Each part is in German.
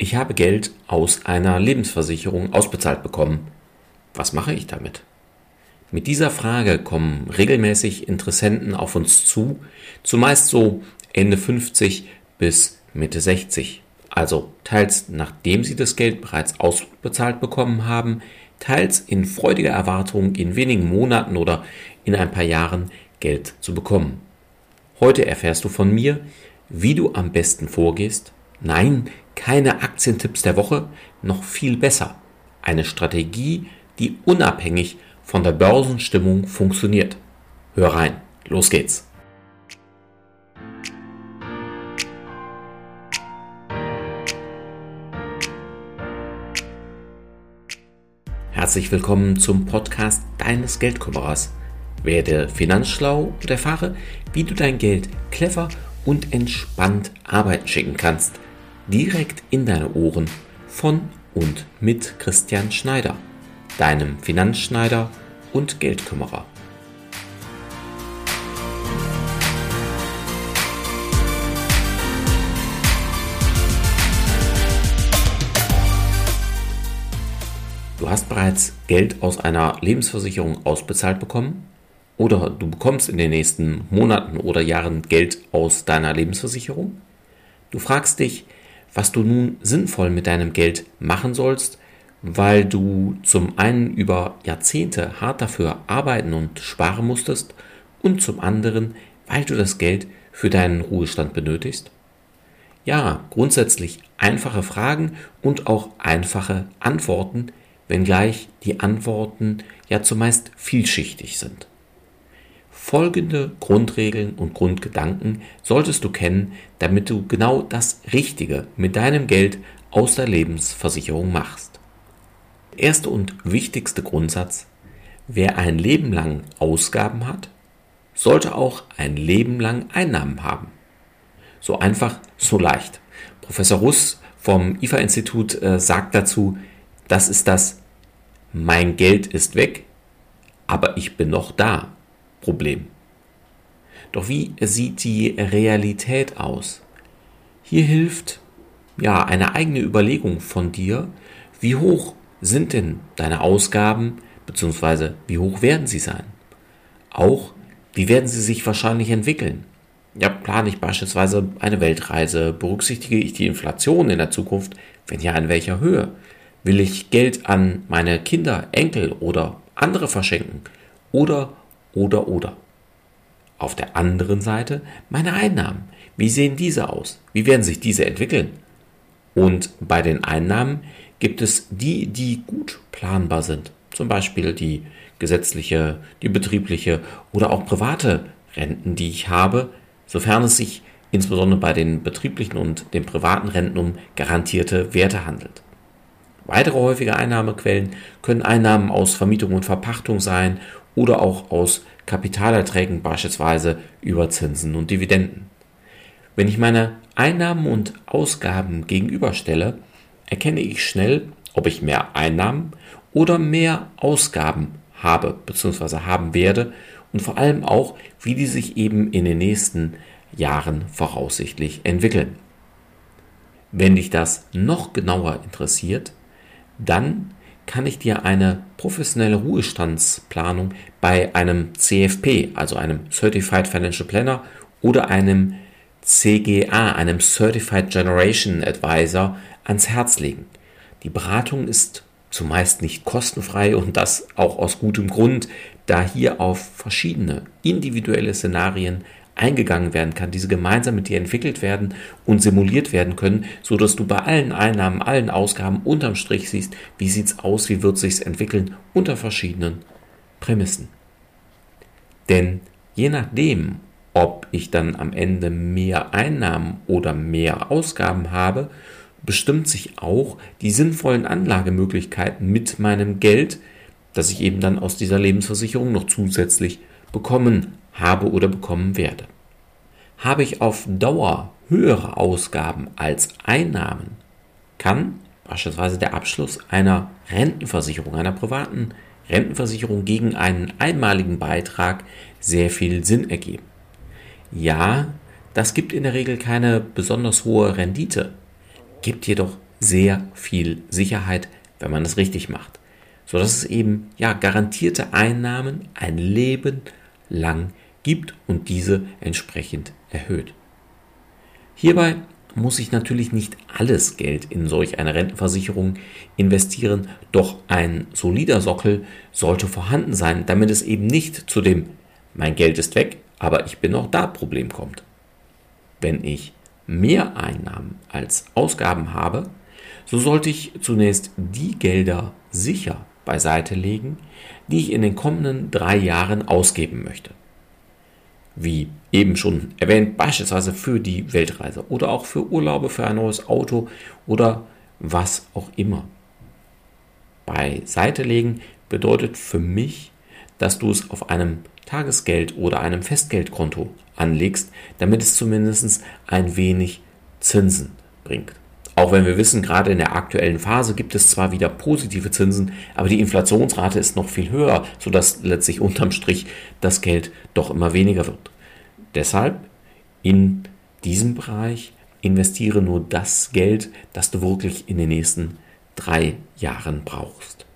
Ich habe Geld aus einer Lebensversicherung ausbezahlt bekommen. Was mache ich damit? Mit dieser Frage kommen regelmäßig Interessenten auf uns zu, zumeist so Ende 50 bis Mitte 60. Also teils nachdem sie das Geld bereits ausbezahlt bekommen haben, teils in freudiger Erwartung in wenigen Monaten oder in ein paar Jahren Geld zu bekommen. Heute erfährst du von mir, wie du am besten vorgehst. Nein, keine Aktientipps der Woche, noch viel besser. Eine Strategie, die unabhängig von der Börsenstimmung funktioniert. Hör rein, los geht's. Herzlich willkommen zum Podcast deines Geldkümmerers. Werde finanzschlau und erfahre, wie du dein Geld clever und entspannt arbeiten schicken kannst – direkt in deine Ohren von und mit Christian Schneider, deinem Finanzschneider und Geldkümmerer. Du hast bereits Geld aus einer Lebensversicherung ausbezahlt bekommen oder du bekommst in den nächsten Monaten oder Jahren Geld aus deiner Lebensversicherung. Du fragst dich, was du nun sinnvoll mit deinem Geld machen sollst, weil du zum einen über Jahrzehnte hart dafür arbeiten und sparen musstest und zum anderen, weil du das Geld für deinen Ruhestand benötigst? Ja, grundsätzlich einfache Fragen und auch einfache Antworten, wenngleich die Antworten ja zumeist vielschichtig sind. Folgende Grundregeln und Grundgedanken solltest du kennen, damit du genau das Richtige mit deinem Geld aus der Lebensversicherung machst. Erster und wichtigste Grundsatz, wer ein Leben lang Ausgaben hat, sollte auch ein Leben lang Einnahmen haben. So einfach, so leicht. Professor Russ vom IFA-Institut äh, sagt dazu, das ist das, mein Geld ist weg, aber ich bin noch da. Problem. Doch wie sieht die Realität aus? Hier hilft ja eine eigene Überlegung von dir, wie hoch sind denn deine Ausgaben bzw. wie hoch werden sie sein? Auch wie werden sie sich wahrscheinlich entwickeln? Ja, plane ich beispielsweise eine Weltreise? Berücksichtige ich die Inflation in der Zukunft? Wenn ja, in welcher Höhe? Will ich Geld an meine Kinder, Enkel oder andere verschenken? Oder oder oder. Auf der anderen Seite meine Einnahmen. Wie sehen diese aus? Wie werden sich diese entwickeln? Und bei den Einnahmen gibt es die, die gut planbar sind. Zum Beispiel die gesetzliche, die betriebliche oder auch private Renten, die ich habe, sofern es sich insbesondere bei den betrieblichen und den privaten Renten um garantierte Werte handelt. Weitere häufige Einnahmequellen können Einnahmen aus Vermietung und Verpachtung sein oder auch aus Kapitalerträgen beispielsweise über Zinsen und Dividenden. Wenn ich meine Einnahmen und Ausgaben gegenüberstelle, erkenne ich schnell, ob ich mehr Einnahmen oder mehr Ausgaben habe bzw. haben werde und vor allem auch, wie die sich eben in den nächsten Jahren voraussichtlich entwickeln. Wenn dich das noch genauer interessiert, dann kann ich dir eine professionelle Ruhestandsplanung bei einem CFP, also einem Certified Financial Planner oder einem CGA, einem Certified Generation Advisor, ans Herz legen. Die Beratung ist zumeist nicht kostenfrei und das auch aus gutem Grund, da hier auf verschiedene individuelle Szenarien eingegangen werden kann, diese gemeinsam mit dir entwickelt werden und simuliert werden können, so dass du bei allen Einnahmen, allen Ausgaben unterm Strich siehst, wie sieht's aus, wie wird sich's entwickeln unter verschiedenen Prämissen. Denn je nachdem, ob ich dann am Ende mehr Einnahmen oder mehr Ausgaben habe, bestimmt sich auch die sinnvollen Anlagemöglichkeiten mit meinem Geld, das ich eben dann aus dieser Lebensversicherung noch zusätzlich bekommen habe oder bekommen werde. Habe ich auf Dauer höhere Ausgaben als Einnahmen, kann beispielsweise der Abschluss einer Rentenversicherung, einer privaten Rentenversicherung gegen einen einmaligen Beitrag sehr viel Sinn ergeben. Ja, das gibt in der Regel keine besonders hohe Rendite, gibt jedoch sehr viel Sicherheit, wenn man es richtig macht. Sodass es eben ja garantierte Einnahmen ein Leben lang gibt und diese entsprechend erhöht. Hierbei muss ich natürlich nicht alles Geld in solch eine Rentenversicherung investieren, doch ein solider Sockel sollte vorhanden sein, damit es eben nicht zu dem mein Geld ist weg, aber ich bin noch da Problem kommt. Wenn ich mehr Einnahmen als Ausgaben habe, so sollte ich zunächst die Gelder sicher beiseite legen, die ich in den kommenden drei Jahren ausgeben möchte. Wie eben schon erwähnt, beispielsweise für die Weltreise oder auch für Urlaube, für ein neues Auto oder was auch immer. Beiseite legen bedeutet für mich, dass du es auf einem Tagesgeld oder einem Festgeldkonto anlegst, damit es zumindest ein wenig Zinsen bringt. Auch wenn wir wissen, gerade in der aktuellen Phase gibt es zwar wieder positive Zinsen, aber die Inflationsrate ist noch viel höher, sodass letztlich unterm Strich das Geld doch immer weniger wird. Deshalb in diesem Bereich investiere nur das Geld, das du wirklich in den nächsten drei Jahren brauchst.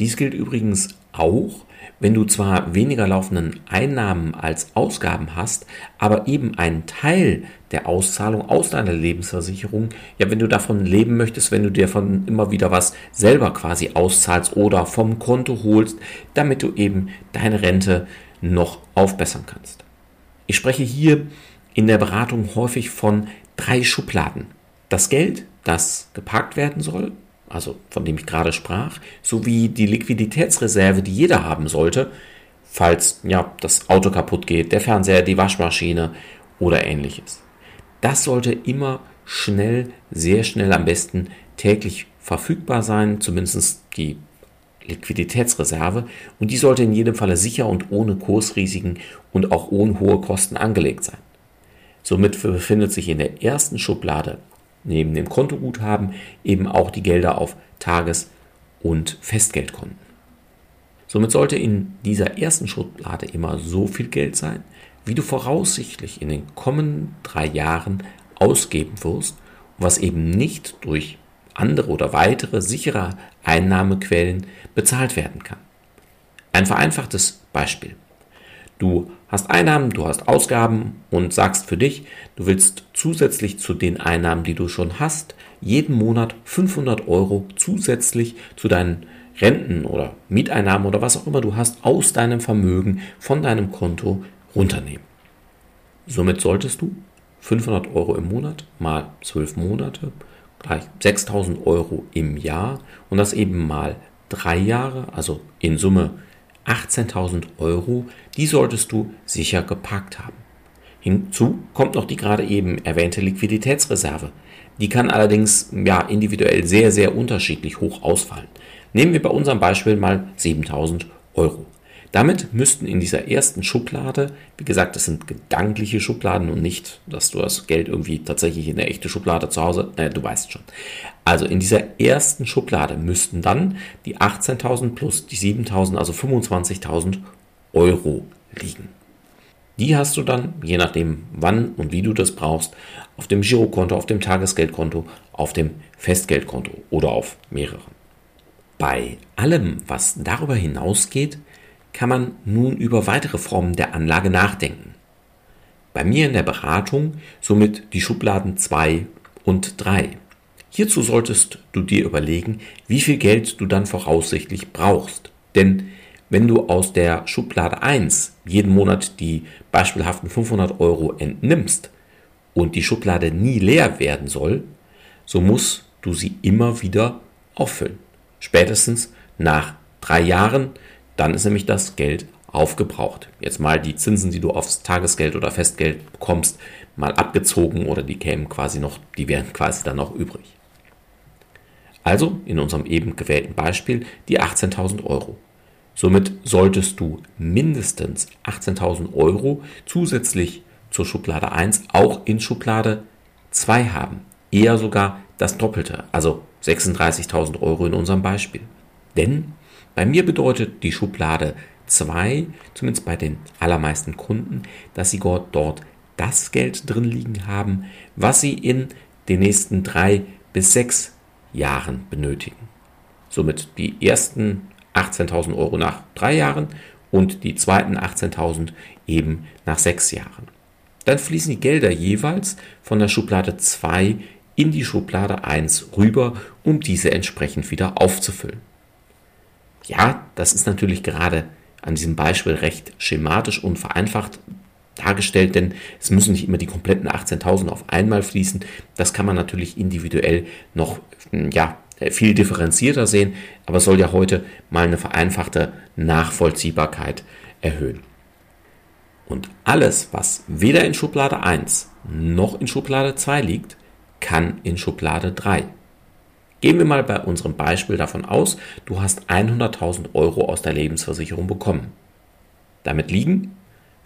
Dies gilt übrigens auch wenn du zwar weniger laufenden Einnahmen als Ausgaben hast, aber eben einen Teil der Auszahlung aus deiner Lebensversicherung, ja, wenn du davon leben möchtest, wenn du dir von immer wieder was selber quasi auszahlst oder vom Konto holst, damit du eben deine Rente noch aufbessern kannst. Ich spreche hier in der Beratung häufig von drei Schubladen. Das Geld, das geparkt werden soll, also von dem ich gerade sprach, sowie die Liquiditätsreserve, die jeder haben sollte, falls ja, das Auto kaputt geht, der Fernseher, die Waschmaschine oder ähnliches. Das sollte immer schnell, sehr schnell am besten täglich verfügbar sein, zumindest die Liquiditätsreserve und die sollte in jedem Falle sicher und ohne Kursrisiken und auch ohne hohe Kosten angelegt sein. Somit befindet sich in der ersten Schublade neben dem Kontoguthaben eben auch die Gelder auf Tages- und Festgeldkonten. Somit sollte in dieser ersten Schublade immer so viel Geld sein, wie du voraussichtlich in den kommenden drei Jahren ausgeben wirst, was eben nicht durch andere oder weitere sichere Einnahmequellen bezahlt werden kann. Ein vereinfachtes Beispiel. Du hast Einnahmen, du hast Ausgaben und sagst für dich, du willst zusätzlich zu den Einnahmen, die du schon hast, jeden Monat 500 Euro zusätzlich zu deinen Renten oder Mieteinnahmen oder was auch immer du hast aus deinem Vermögen von deinem Konto runternehmen. Somit solltest du 500 Euro im Monat mal 12 Monate gleich 6000 Euro im Jahr und das eben mal drei Jahre, also in Summe 18.000 Euro, die solltest du sicher gepackt haben. Hinzu kommt noch die gerade eben erwähnte Liquiditätsreserve. Die kann allerdings ja individuell sehr, sehr unterschiedlich hoch ausfallen. Nehmen wir bei unserem Beispiel mal 7000 Euro. Damit müssten in dieser ersten Schublade, wie gesagt, das sind gedankliche Schubladen und nicht, dass du das Geld irgendwie tatsächlich in der echte Schublade zu Hause, äh, du weißt schon. Also in dieser ersten Schublade müssten dann die 18.000 plus die 7.000, also 25.000 Euro liegen. Die hast du dann, je nachdem wann und wie du das brauchst, auf dem Girokonto, auf dem Tagesgeldkonto, auf dem Festgeldkonto oder auf mehreren. Bei allem, was darüber hinausgeht, kann man nun über weitere Formen der Anlage nachdenken. Bei mir in der Beratung somit die Schubladen 2 und 3. Hierzu solltest du dir überlegen, wie viel Geld du dann voraussichtlich brauchst. Denn wenn du aus der Schublade 1 jeden Monat die beispielhaften 500 Euro entnimmst und die Schublade nie leer werden soll, so musst du sie immer wieder auffüllen. Spätestens nach drei Jahren dann ist nämlich das Geld aufgebraucht. Jetzt mal die Zinsen, die du aufs Tagesgeld oder Festgeld bekommst, mal abgezogen oder die kämen quasi noch, die wären quasi dann noch übrig. Also in unserem eben gewählten Beispiel die 18.000 Euro. Somit solltest du mindestens 18.000 Euro zusätzlich zur Schublade 1 auch in Schublade 2 haben. Eher sogar das Doppelte, also 36.000 Euro in unserem Beispiel. Denn bei mir bedeutet die Schublade 2, zumindest bei den allermeisten Kunden, dass sie dort das Geld drin liegen haben, was sie in den nächsten drei bis sechs Jahren benötigen. Somit die ersten 18.000 Euro nach drei Jahren und die zweiten 18.000 eben nach sechs Jahren. Dann fließen die Gelder jeweils von der Schublade 2 in die Schublade 1 rüber, um diese entsprechend wieder aufzufüllen. Ja, das ist natürlich gerade an diesem Beispiel recht schematisch und vereinfacht dargestellt, denn es müssen nicht immer die kompletten 18.000 auf einmal fließen. Das kann man natürlich individuell noch ja, viel differenzierter sehen, aber soll ja heute mal eine vereinfachte Nachvollziehbarkeit erhöhen. Und alles, was weder in Schublade 1 noch in Schublade 2 liegt, kann in Schublade 3. Gehen wir mal bei unserem Beispiel davon aus, du hast 100.000 Euro aus der Lebensversicherung bekommen. Damit liegen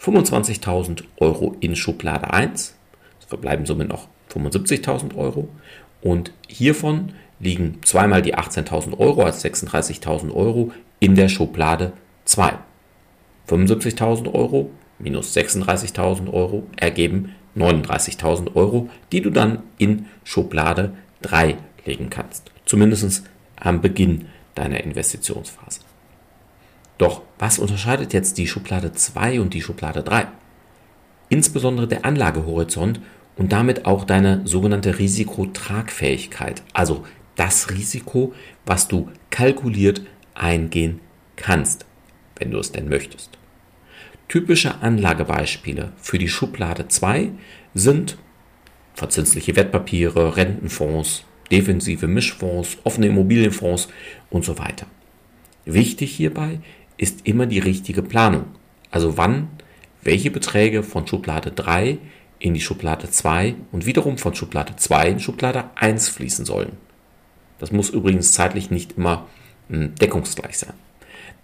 25.000 Euro in Schublade 1, es verbleiben somit noch 75.000 Euro und hiervon liegen zweimal die 18.000 Euro als 36.000 Euro in der Schublade 2. 75.000 Euro minus 36.000 Euro ergeben 39.000 Euro, die du dann in Schublade 3 legen kannst. Zumindest am Beginn deiner Investitionsphase. Doch was unterscheidet jetzt die Schublade 2 und die Schublade 3? Insbesondere der Anlagehorizont und damit auch deine sogenannte Risikotragfähigkeit, also das Risiko, was du kalkuliert eingehen kannst, wenn du es denn möchtest. Typische Anlagebeispiele für die Schublade 2 sind verzinsliche Wertpapiere, Rentenfonds, defensive Mischfonds, offene Immobilienfonds und so weiter. Wichtig hierbei ist immer die richtige Planung. Also wann welche Beträge von Schublade 3 in die Schublade 2 und wiederum von Schublade 2 in Schublade 1 fließen sollen. Das muss übrigens zeitlich nicht immer hm, deckungsgleich sein.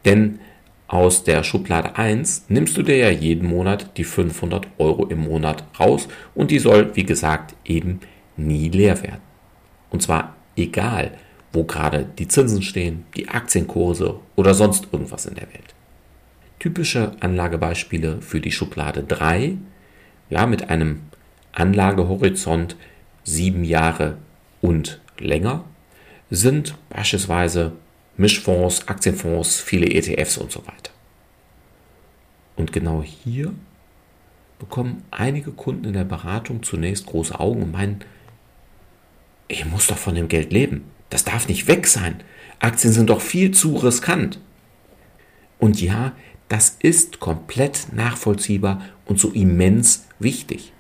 Denn aus der Schublade 1 nimmst du dir ja jeden Monat die 500 Euro im Monat raus und die soll, wie gesagt, eben nie leer werden. Und zwar egal, wo gerade die Zinsen stehen, die Aktienkurse oder sonst irgendwas in der Welt. Typische Anlagebeispiele für die Schublade 3, ja, mit einem Anlagehorizont sieben Jahre und länger, sind beispielsweise Mischfonds, Aktienfonds, viele ETFs und so weiter. Und genau hier bekommen einige Kunden in der Beratung zunächst große Augen und meinen, ich muss doch von dem Geld leben. Das darf nicht weg sein. Aktien sind doch viel zu riskant. Und ja, das ist komplett nachvollziehbar und so immens wichtig.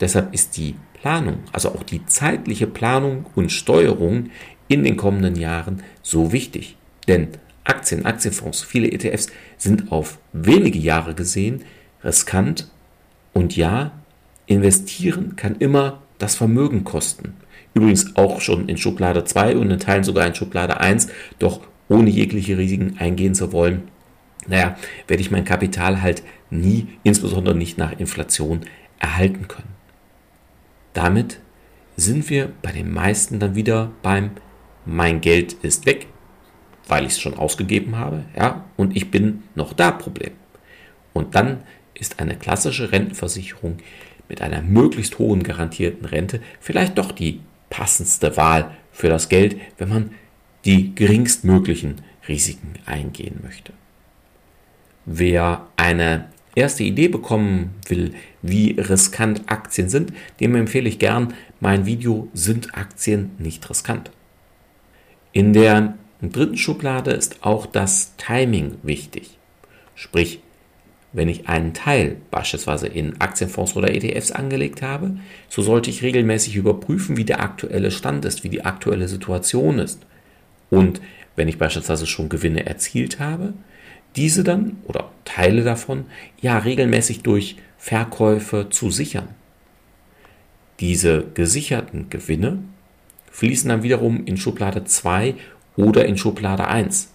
Deshalb ist die Planung, also auch die zeitliche Planung und Steuerung in den kommenden Jahren so wichtig. Denn Aktien, Aktienfonds, viele ETFs sind auf wenige Jahre gesehen riskant und ja, investieren kann immer das Vermögen kosten. Übrigens auch schon in Schublade 2 und in Teilen sogar in Schublade 1, doch ohne jegliche Risiken eingehen zu wollen, naja, werde ich mein Kapital halt nie, insbesondere nicht nach Inflation, erhalten können. Damit sind wir bei den meisten dann wieder beim mein Geld ist weg, weil ich es schon ausgegeben habe, ja, und ich bin noch da Problem. Und dann ist eine klassische Rentenversicherung mit einer möglichst hohen garantierten Rente vielleicht doch die passendste Wahl für das Geld, wenn man die geringstmöglichen Risiken eingehen möchte. Wer eine erste Idee bekommen will, wie riskant Aktien sind, dem empfehle ich gern mein Video Sind Aktien nicht riskant? In der dritten Schublade ist auch das Timing wichtig. Sprich, wenn ich einen Teil beispielsweise in Aktienfonds oder ETFs angelegt habe, so sollte ich regelmäßig überprüfen, wie der aktuelle Stand ist, wie die aktuelle Situation ist. Und wenn ich beispielsweise schon Gewinne erzielt habe, diese dann oder Teile davon ja regelmäßig durch Verkäufe zu sichern. Diese gesicherten Gewinne fließen dann wiederum in Schublade 2 oder in Schublade 1.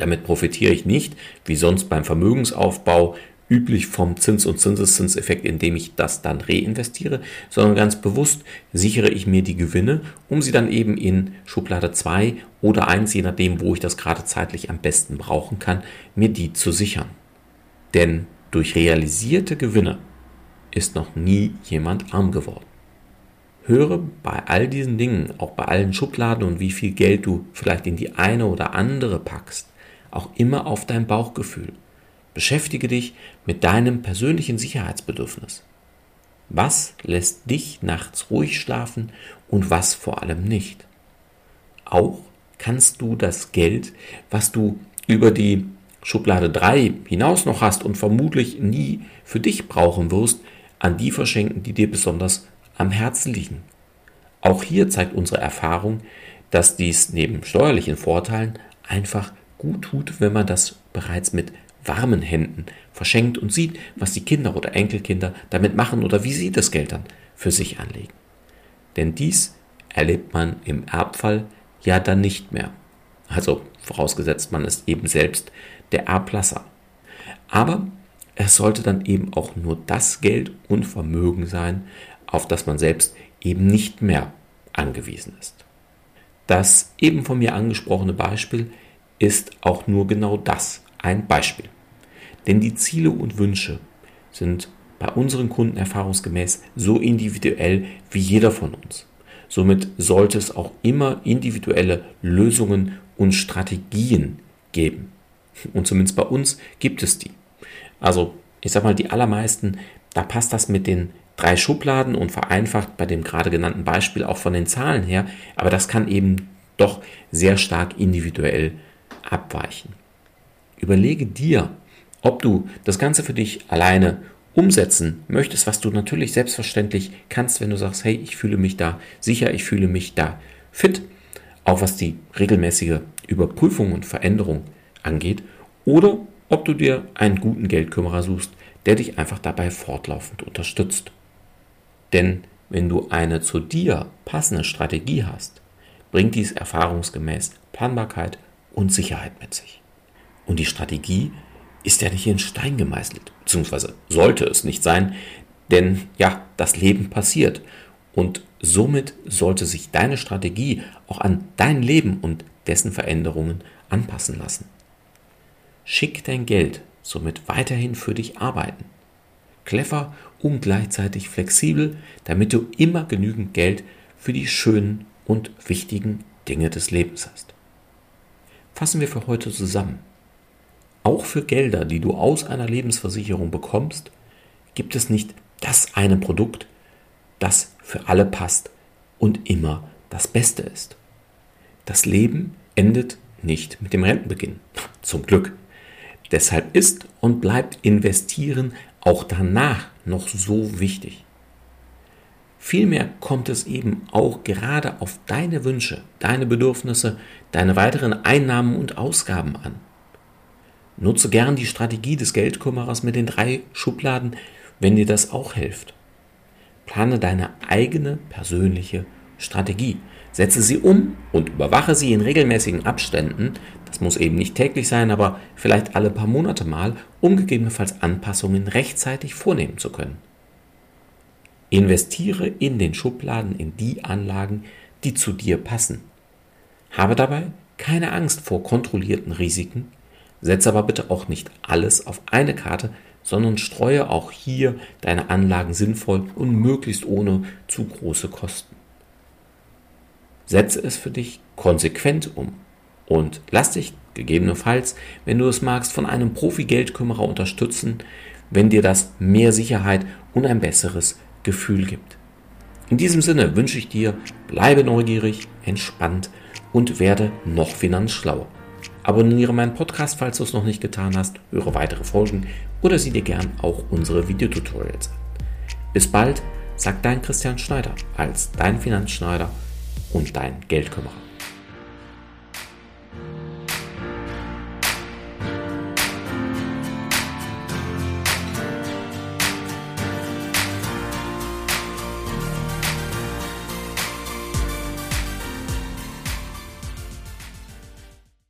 Damit profitiere ich nicht, wie sonst beim Vermögensaufbau, üblich vom Zins- und Zinseszinseffekt, indem ich das dann reinvestiere, sondern ganz bewusst sichere ich mir die Gewinne, um sie dann eben in Schublade 2 oder 1, je nachdem, wo ich das gerade zeitlich am besten brauchen kann, mir die zu sichern. Denn durch realisierte Gewinne ist noch nie jemand arm geworden. Höre bei all diesen Dingen, auch bei allen Schubladen und wie viel Geld du vielleicht in die eine oder andere packst, auch immer auf dein Bauchgefühl. Beschäftige dich mit deinem persönlichen Sicherheitsbedürfnis. Was lässt dich nachts ruhig schlafen und was vor allem nicht? Auch kannst du das Geld, was du über die Schublade 3 hinaus noch hast und vermutlich nie für dich brauchen wirst, an die verschenken, die dir besonders am Herzen liegen. Auch hier zeigt unsere Erfahrung, dass dies neben steuerlichen Vorteilen einfach gut tut, wenn man das bereits mit warmen Händen verschenkt und sieht, was die Kinder oder Enkelkinder damit machen oder wie sie das Geld dann für sich anlegen. Denn dies erlebt man im Erbfall ja dann nicht mehr. Also vorausgesetzt, man ist eben selbst der Erblasser. Aber es sollte dann eben auch nur das Geld und Vermögen sein, auf das man selbst eben nicht mehr angewiesen ist. Das eben von mir angesprochene Beispiel ist auch nur genau das, ein Beispiel. Denn die Ziele und Wünsche sind bei unseren Kunden erfahrungsgemäß so individuell wie jeder von uns. Somit sollte es auch immer individuelle Lösungen und Strategien geben. Und zumindest bei uns gibt es die. Also, ich sag mal, die allermeisten, da passt das mit den drei Schubladen und vereinfacht bei dem gerade genannten Beispiel auch von den Zahlen her, aber das kann eben doch sehr stark individuell abweichen. Überlege dir, ob du das Ganze für dich alleine umsetzen möchtest, was du natürlich selbstverständlich kannst, wenn du sagst, hey, ich fühle mich da sicher, ich fühle mich da fit, auch was die regelmäßige Überprüfung und Veränderung angeht, oder ob du dir einen guten Geldkümmerer suchst, der dich einfach dabei fortlaufend unterstützt. Denn wenn du eine zu dir passende Strategie hast, bringt dies erfahrungsgemäß Planbarkeit und Sicherheit mit sich. Und die Strategie ist ja nicht in Stein gemeißelt, beziehungsweise sollte es nicht sein, denn ja, das Leben passiert und somit sollte sich deine Strategie auch an dein Leben und dessen Veränderungen anpassen lassen. Schick dein Geld somit weiterhin für dich arbeiten. Clever und gleichzeitig flexibel, damit du immer genügend Geld für die schönen und wichtigen Dinge des Lebens hast. Fassen wir für heute zusammen. Auch für Gelder, die du aus einer Lebensversicherung bekommst, gibt es nicht das eine Produkt, das für alle passt und immer das Beste ist. Das Leben endet nicht mit dem Rentenbeginn. Zum Glück. Deshalb ist und bleibt Investieren auch danach noch so wichtig. Vielmehr kommt es eben auch gerade auf deine Wünsche, deine Bedürfnisse, deine weiteren Einnahmen und Ausgaben an. Nutze gern die Strategie des Geldkümmerers mit den drei Schubladen, wenn dir das auch hilft. Plane deine eigene persönliche Strategie. Setze sie um und überwache sie in regelmäßigen Abständen. Das muss eben nicht täglich sein, aber vielleicht alle paar Monate mal, um gegebenenfalls Anpassungen rechtzeitig vornehmen zu können. Investiere in den Schubladen in die Anlagen, die zu dir passen. Habe dabei keine Angst vor kontrollierten Risiken Setze aber bitte auch nicht alles auf eine Karte, sondern streue auch hier deine Anlagen sinnvoll und möglichst ohne zu große Kosten. Setze es für dich konsequent um und lass dich gegebenenfalls, wenn du es magst, von einem Profi-Geldkümmerer unterstützen, wenn dir das mehr Sicherheit und ein besseres Gefühl gibt. In diesem Sinne wünsche ich dir, bleibe neugierig, entspannt und werde noch finanzschlauer. Abonniere meinen Podcast, falls du es noch nicht getan hast, höre weitere Folgen oder sieh dir gern auch unsere Videotutorials an. Bis bald, sagt dein Christian Schneider als dein Finanzschneider und dein Geldkümmerer.